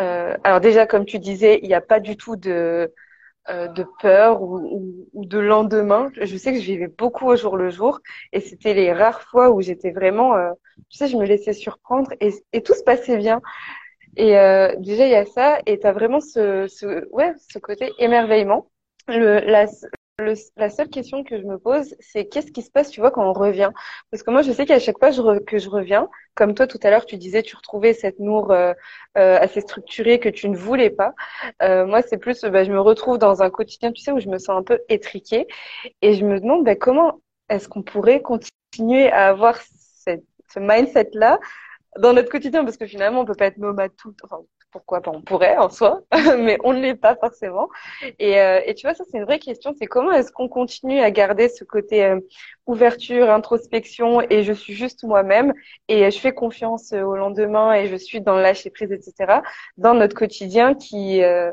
euh, alors déjà, comme tu disais, il n'y a pas du tout de, euh, de peur ou, de lendemain. Je sais que je vivais beaucoup au jour le jour et c'était les rares fois où j'étais vraiment, euh, tu sais, je me laissais surprendre et, et tout se passait bien. Et euh, déjà, il y a ça et tu as vraiment ce, ce, ouais, ce côté émerveillement. Le, la, la seule question que je me pose, c'est qu'est-ce qui se passe, tu vois, quand on revient? Parce que moi, je sais qu'à chaque fois que je reviens, comme toi tout à l'heure, tu disais, tu retrouvais cette Nour euh, euh, assez structurée que tu ne voulais pas. Euh, moi, c'est plus, bah, je me retrouve dans un quotidien, tu sais, où je me sens un peu étriquée, et je me demande bah, comment est-ce qu'on pourrait continuer à avoir cette, ce mindset-là dans notre quotidien, parce que finalement, on peut pas être nomade tout, enfin, pourquoi pas on pourrait en soi, <laughs> mais on ne l'est pas forcément. Et, euh, et, tu vois, ça c'est une vraie question, c'est comment est-ce qu'on continue à garder ce côté euh, ouverture, introspection, et je suis juste moi-même, et je fais confiance au lendemain, et je suis dans le lâcher prise, etc. Dans notre quotidien qui euh,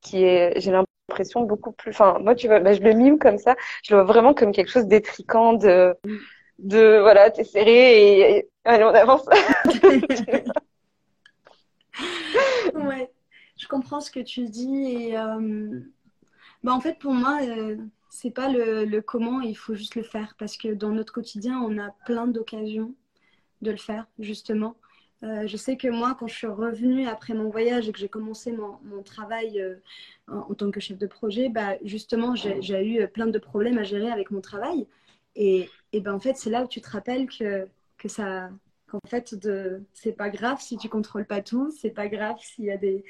qui est, j'ai l'impression beaucoup plus. Enfin, moi, tu vois, bah, je le mime comme ça, je le vois vraiment comme quelque chose d'étriquant, de de voilà, t'es serré et, et allez, on avance. <laughs> <laughs> <laughs> ouais, je comprends ce que tu dis. Et euh, bah, en fait, pour moi, euh, c'est pas le, le, comment, il faut juste le faire. Parce que dans notre quotidien, on a plein d'occasions de le faire, justement. Euh, je sais que moi, quand je suis revenue après mon voyage et que j'ai commencé mon, mon travail euh, en, tant que chef de projet, bah, justement, j'ai eu plein de problèmes à gérer avec mon travail. Et, et ben, en fait, c'est là où tu te rappelles que, que ça, en fait, de... c'est pas grave si tu contrôles pas tout, c'est pas grave s'il y a des,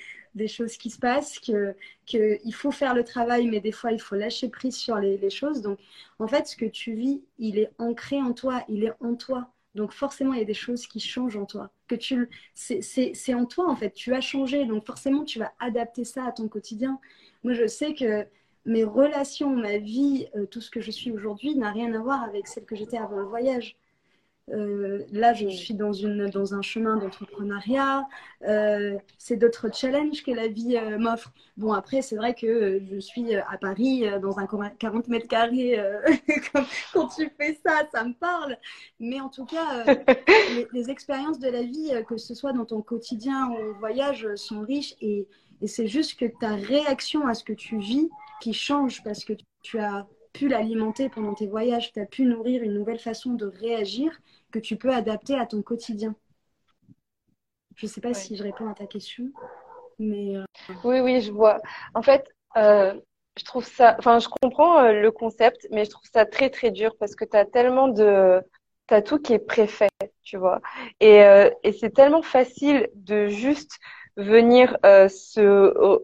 choses qui se passent, que qu'il faut faire le travail, mais des fois il faut lâcher prise sur les, les, choses. Donc, en fait, ce que tu vis, il est ancré en toi, il est en toi. Donc, forcément, il y a des choses qui changent en toi. Que tu, c'est en toi en fait. Tu as changé, donc forcément, tu vas adapter ça à ton quotidien. Moi, je sais que mes relations, ma vie, euh, tout ce que je suis aujourd'hui n'a rien à voir avec celle que j'étais avant le voyage. Euh, là, je suis dans, une, dans un chemin d'entrepreneuriat. Euh, c'est d'autres challenges que la vie euh, m'offre. Bon, après, c'est vrai que je suis à Paris dans un 40 mètres carrés. <laughs> quand, tu fais ça, ça me parle. Mais en tout cas, <laughs> les, les, expériences de la vie, que ce soit dans ton quotidien ou au voyage, sont riches. Et, et c'est juste que ta réaction à ce que tu vis qui change parce que tu as pu l'alimenter pendant tes voyages, tu as pu nourrir une nouvelle façon de réagir que tu peux adapter à ton quotidien. Je ne sais pas si je réponds à ta question, mais... Euh... Oui, oui, je vois. En fait, euh, je trouve ça... Enfin, je comprends euh, le concept, mais je trouve ça très, très dur parce que tu as tellement de... Tu as tout qui est préfet, tu vois. Et, euh, et c'est tellement facile de juste venir euh, se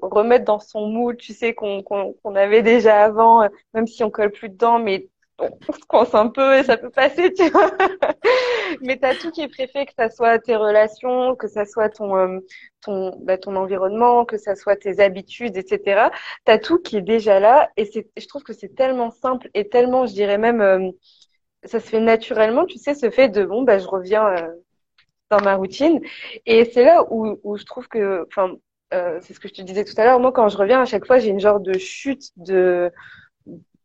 remettre dans son moule, tu sais, qu'on qu avait déjà avant, euh, même si on colle plus dedans, mais on se coince un peu et ça peut passer, tu vois. <laughs> Mais t'as tout qui est préfet, que ça soit tes relations, que ça soit ton euh, ton bah, ton environnement, que ça soit tes habitudes, etc. T'as tout qui est déjà là et c'est je trouve que c'est tellement simple et tellement, je dirais même, euh, ça se fait naturellement, tu sais, ce fait de bon bah je reviens euh, dans ma routine et c'est là où où je trouve que, enfin, c'est ce que je te disais tout à l'heure. Moi, quand je reviens, à chaque fois, j'ai une genre de chute de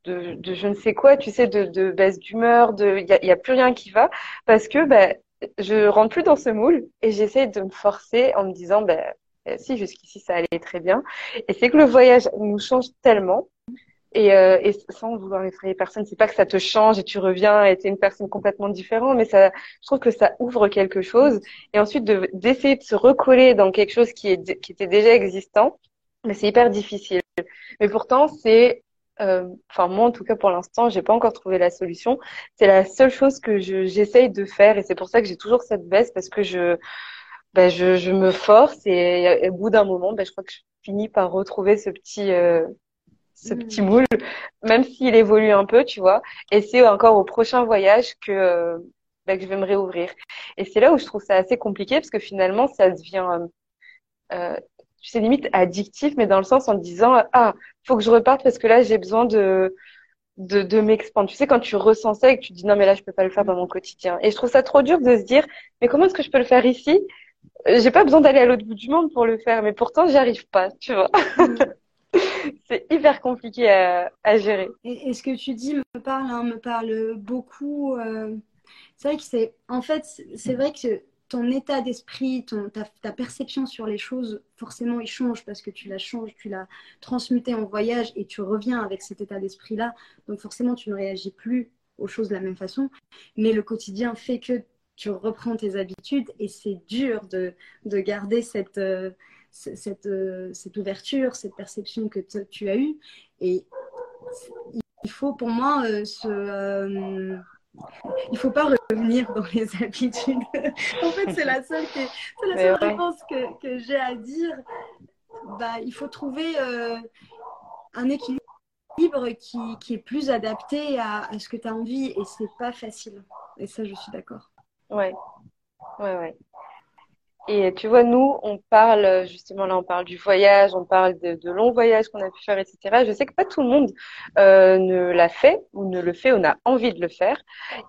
de, de, je ne sais quoi, tu sais, de, de baisse d'humeur, de, il y a, y a, plus rien qui va parce que bah, je rentre plus dans ce moule et j'essaie de me forcer en me disant, bah, si jusqu'ici ça allait très bien. Et c'est que le voyage nous change tellement. Et, euh, et sans vouloir effrayer personne, c'est pas que ça te change et tu reviens et t'es une personne complètement différente, mais ça, je trouve que ça ouvre quelque chose. Et ensuite d'essayer de, se recoller dans quelque chose qui est qui était déjà existant, mais c'est hyper difficile. Mais pourtant, c'est euh, enfin moi en tout cas pour l'instant, j'ai pas encore trouvé la solution. C'est la seule chose que j'essaye de faire et c'est pour ça que j'ai toujours cette baisse parce que je, ben, je, je me force et, au bout d'un moment, ben, je crois que je finis par retrouver ce petit euh, ce petit mmh. moule, même s'il évolue un peu, tu vois. Et c'est encore au prochain voyage que ben, que je vais me réouvrir. Et c'est là où je trouve ça assez compliqué parce que finalement, ça devient euh, tu sais, limite addictif, mais dans le sens en disant, ah, faut que je reparte parce que là, j'ai besoin de, de, de m'expandre. Tu sais, quand tu ressens ça et que tu dis, non, mais là, je peux pas le faire dans mon quotidien. Et je trouve ça trop dur de se dire, mais comment est-ce que je peux le faire ici? J'ai pas besoin d'aller à l'autre bout du monde pour le faire, mais pourtant, j'y arrive pas, tu vois. <laughs> <laughs> C'est hyper compliqué à, gérer. Et, ce que tu dis me parle, hein, beaucoup. Euh... C'est vrai que c'est, en fait, c'est vrai que ton état d'esprit, ta, ta, perception sur les choses, forcément, il change parce que tu la changes, tu l'as transmuté en voyage et tu reviens avec cet état d'esprit-là. Donc forcément, tu ne réagis plus aux choses de la même façon. Mais le quotidien fait que tu reprends tes habitudes et c'est dur de, de, garder cette, euh, cette, euh, cette, ouverture, cette perception que tu as eue. Et il faut pour moi euh, se il faut pas revenir dans les <laughs> habitudes. en fait, c'est la seule, la seule réponse que, que j'ai à dire. Bah, il faut trouver euh, un équilibre qui, qui, est plus adapté à, à ce que tu as envie et c'est pas facile. Et ça, je suis d'accord. Ouais, ouais, ouais. Et tu vois, nous, on parle, justement, là, on parle du voyage, on parle de, de longs voyages qu'on a pu faire, etc. Je sais que pas tout le monde euh, ne l'a fait ou ne le fait ou n'a envie de le faire.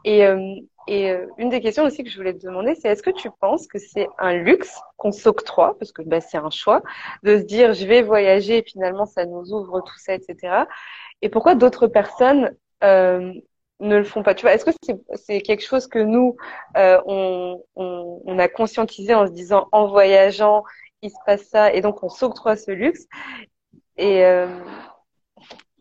Et, euh, et euh, une des questions aussi que je voulais te demander, c'est est-ce que tu penses que c'est un luxe qu'on s'octroie, parce que bah, c'est un choix, de se dire je vais voyager et finalement ça nous ouvre tout ça, etc. Et pourquoi d'autres personnes euh, ne le font pas. Tu vois, est-ce que c'est quelque chose que nous, euh, on, on, on, a conscientisé en se disant en voyageant, il se passe ça, et donc on s'octroie ce luxe? Et euh,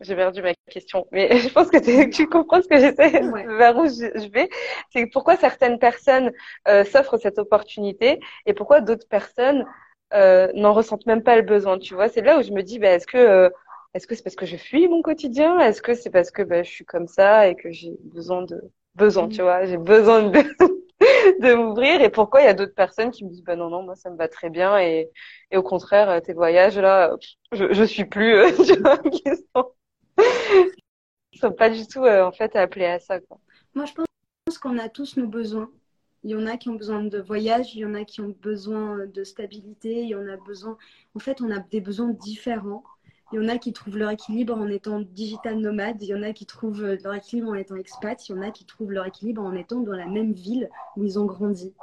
j'ai perdu ma question, mais <laughs> je pense que tu comprends ce que j'essaie, vers où je, vais. C'est pourquoi certaines personnes euh, s'offrent cette opportunité et pourquoi d'autres personnes euh, n'en ressentent même pas le besoin. Tu vois, c'est là où je me dis, bah, est-ce que euh, est-ce que c'est parce que je fuis mon quotidien? Est-ce que c'est parce que bah, je suis comme ça et que j'ai besoin de besoin, tu vois, j'ai besoin de <laughs> de m'ouvrir? Et pourquoi il y a d'autres personnes qui me disent bah non non moi ça me va très bien et, et au contraire tes voyages là je je suis plus euh, <laughs> tu vois qui sont, sont pas du tout euh, en fait appelés à ça quoi. Moi je pense qu'on a tous nos besoins. Il y en a qui ont besoin de voyage, il y en a qui ont besoin de stabilité, il y en a besoin en fait on a des besoins différents il y en a qui trouvent leur équilibre en étant digital nomade, il y en a qui trouvent leur équilibre en étant expat, il y en a qui trouvent leur équilibre en étant dans la même ville où ils ont grandi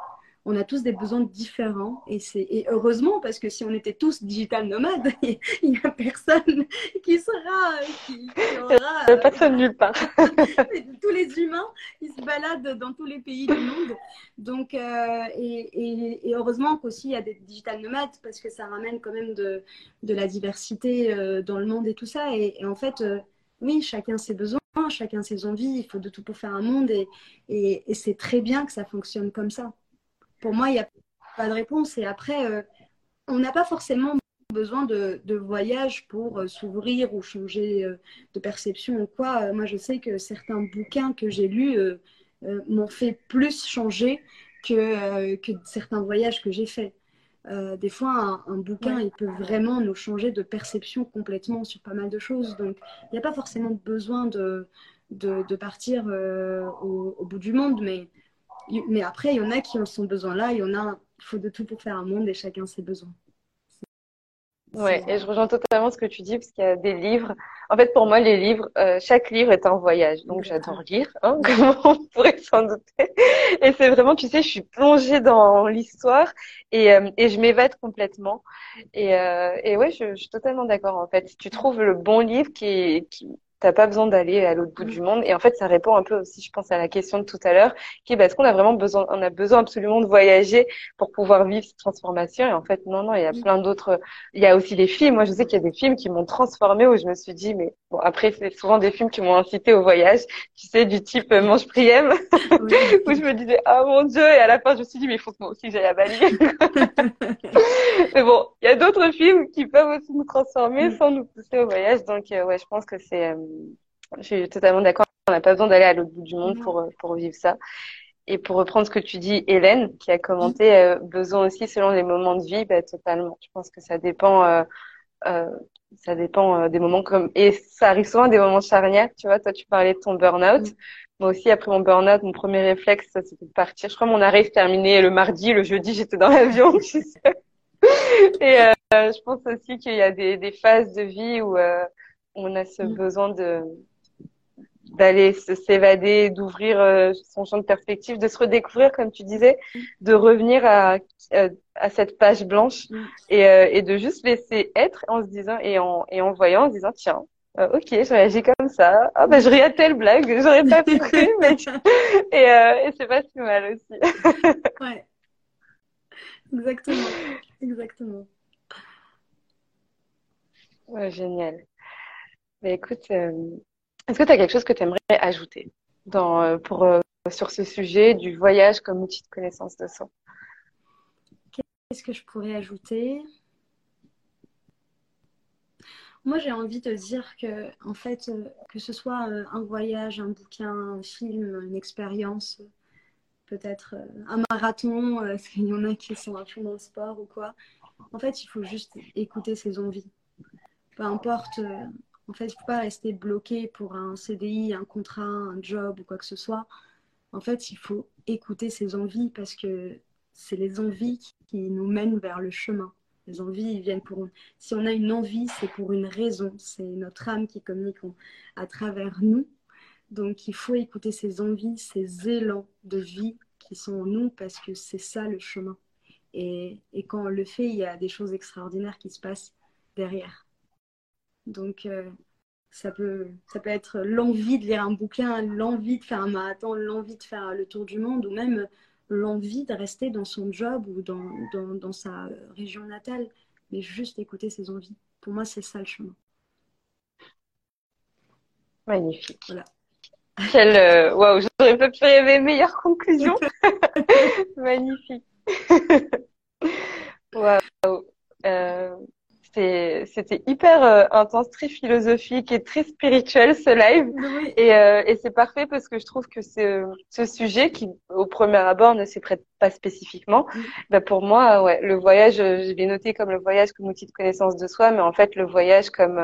on a tous des besoins différents et c'est et heureusement parce que si on était tous digital nomades, <laughs> il n'y a personne qui sera qui, qui <laughs> aura euh, personne nulle part. <laughs> tous les humains ils se baladent dans tous les pays du monde. Donc euh, et, et, et, heureusement qu'aussi il y a des digital nomades parce que ça ramène quand même de, de la diversité euh, dans le monde et tout ça et, et en fait oui, chacun ses besoins, chacun ses envies, il faut de tout pour faire un monde et, et, et c'est très bien que ça fonctionne comme ça pour moi, il n'y a pas de réponse. Et après, euh, on n'a pas forcément besoin de, de voyage pour euh, s'ouvrir ou changer euh, de perception ou quoi. moi, je sais que certains bouquins que j'ai lus m'ont fait plus changer que, que certains voyages que j'ai faits. des fois, un, bouquin, il peut vraiment nous changer de perception complètement sur pas mal de choses. Donc, il n'y a pas forcément besoin de, de, partir au, au, bout du monde. Mais, mais après, il y en a qui ont son besoin-là, il y en a, il faut de tout pour faire un monde et chacun ses besoins. Ouais, et je rejoins totalement ce que tu dis parce qu'il y a des livres. En fait, pour moi, les livres, euh, chaque livre est un voyage. Donc, j'adore lire, hein, <laughs> comme on pourrait s'en douter. Et c'est vraiment, tu sais, je suis plongée dans l'histoire et, euh, et je m'évade complètement. Et, euh, et ouais, je, je suis totalement d'accord. En fait, tu trouves le bon livre qui, qui t'as pas besoin d'aller à l'autre bout du mm. monde. Et en fait, ça répond un peu aussi, je pense, à la question de tout à l'heure, qui est parce qu'on a vraiment besoin, on a besoin absolument de voyager pour pouvoir vivre cette transformation? Et en fait, non, non, il y a mm. plein d'autres. Il y a aussi des films. Moi, je sais qu'il y a des films qui m'ont transformée où je me suis dit, mais bon, après, c'est souvent des films qui m'ont incité au voyage. Tu sais, du type euh, Mange Priem, <laughs> où je me disais, oh mon Dieu. Et à la fin, je me suis dit, mais il faut que moi aussi j'aille à Bali. <laughs> mais bon, il y a d'autres films qui peuvent aussi nous transformer mm. sans nous pousser au voyage. Donc, euh, ouais, je pense que c'est euh, je suis totalement d'accord. On n'a pas besoin d'aller à l'autre bout du monde pour, euh, pour vivre ça. Et pour reprendre ce que tu dis, Hélène, qui a commenté, euh, besoin aussi selon les moments de vie, bah, totalement. Je pense que ça dépend, euh, euh ça dépend des moments comme, et ça arrive souvent des moments charnières. Tu vois, toi, tu parlais de ton burn-out. Moi aussi, après mon burn-out, mon premier réflexe, c'était de partir. Je crois mon arrêt se terminait le mardi, le jeudi, j'étais dans l'avion. <laughs> Et je pense aussi qu'il y a des, des phases de vie où on a ce mm. besoin de d'aller s'évader, d'ouvrir euh, son champ de perspective, de se redécouvrir, comme tu disais, de revenir à, euh, à cette page blanche mm. et, euh, et, de juste laisser être en se disant et en, et en voyant, en se disant tiens, ok, je réagis comme ça. Ah ben je ris à telle blague, j'aurais pas <laughs> pu mais <laughs> et, et c'est pas si mal aussi. <laughs> ouais, exactement, exactement. Ouais, génial. Mais écoute, est-ce que tu as quelque chose que tu aimerais ajouter euh, pour, euh, sur ce sujet du voyage comme outil de connaissance de soi? Qu'est-ce que je pourrais ajouter? Moi, j'ai envie de dire que, en fait, euh, que ce soit un voyage, un bouquin, un film, une expérience, peut-être un marathon, <laughs> parce qu'il y en a qui sont à fond dans le sport ou quoi. En fait, il faut juste écouter ses envies. Peu importe en fait, il ne faut pas rester bloqué pour un CDI, un contrat, un job ou quoi que ce soit. En fait, il faut écouter ses envies parce que c'est les envies qui nous mènent vers le chemin. Les envies, ils viennent pour. Si on a une envie, c'est pour une raison. C'est notre âme qui communique à travers nous. Donc, il faut écouter ses envies, ses élans de vie qui sont en nous parce que c'est ça le chemin. Et, et quand on le fait, il y a des choses extraordinaires qui se passent derrière. Donc, euh, ça, peut, ça peut être l'envie de lire un bouquin, l'envie de faire un marathon, l'envie de faire le tour du monde, ou même l'envie de rester dans son job ou dans, dans, dans, sa région natale, mais juste écouter ses envies. Pour moi, c'est ça le chemin. Magnifique. Voilà. Quelle, euh, waouh, j'aurais pas pu rêver meilleure conclusion. <laughs> Magnifique. <laughs> Waouh. Euh, c'était hyper euh, intense, très philosophique et très spirituel ce live. Et, euh, et c'est parfait parce que je trouve que ce, ce sujet qui, au premier abord, ne s'y prête pas spécifiquement, bah pour moi, ouais, le voyage, euh, je l'ai noté comme le voyage comme outil de connaissance de soi, mais en fait, le voyage comme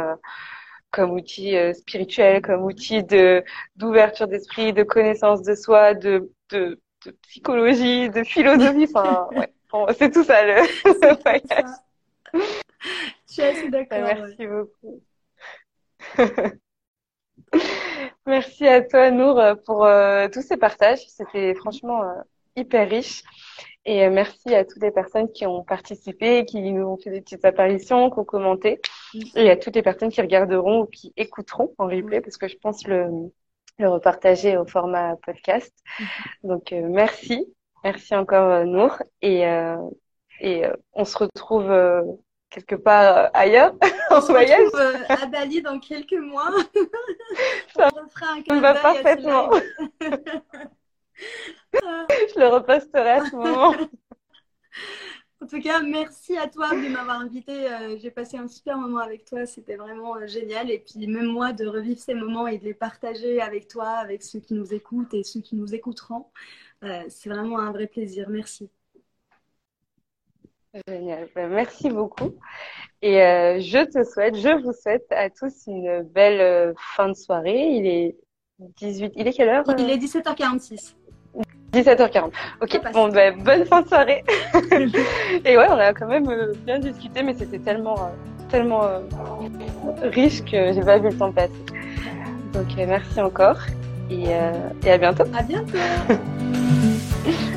comme outil spirituel, comme outil de d'ouverture d'esprit, de connaissance de soi, de, de, de psychologie, de philosophie. Enfin, ouais, c'est tout ça le, <laughs> le voyage. Je suis assez d'accord. Merci beaucoup. <laughs> Merci à toi, Nour, pour euh, tous ces partages. C'était franchement euh, hyper riche. Et euh, merci à toutes les personnes qui ont participé, qui nous ont fait des petites apparitions, qui ont commenté. Et à toutes les personnes qui regarderont ou qui écouteront en replay, parce que je pense le, le repartager au format podcast. Mm-hmm. Donc, merci. Merci encore, Nour. Et, et on se retrouve quelque part euh, ailleurs <laughs> en voyage. Euh, à Bali dans quelques mois. <laughs> Ça me va parfaitement. <laughs> Je le reposterai à ce moment. En tout cas, merci à toi de m'avoir invité. Euh, j'ai passé un super moment avec toi. C'était vraiment génial. Et puis, même moi, de revivre ces moments et de les partager avec toi, avec ceux qui nous écoutent et ceux qui nous écouteront. c'est vraiment un vrai plaisir. Merci. Génial. Ben, merci beaucoup. Et euh, je te souhaite, je vous souhaite à tous une belle euh, fin de soirée. Il est 18. Il est quelle heure Il est 17h46. 17h40. Ok, bon, ben, bonne fin de soirée. <laughs> et ouais, on a quand même euh, bien discuté, mais c'était tellement, euh, tellement euh, riche que j'ai pas vu le temps passer. Donc, merci encore et, et à bientôt. À bientôt. <laughs>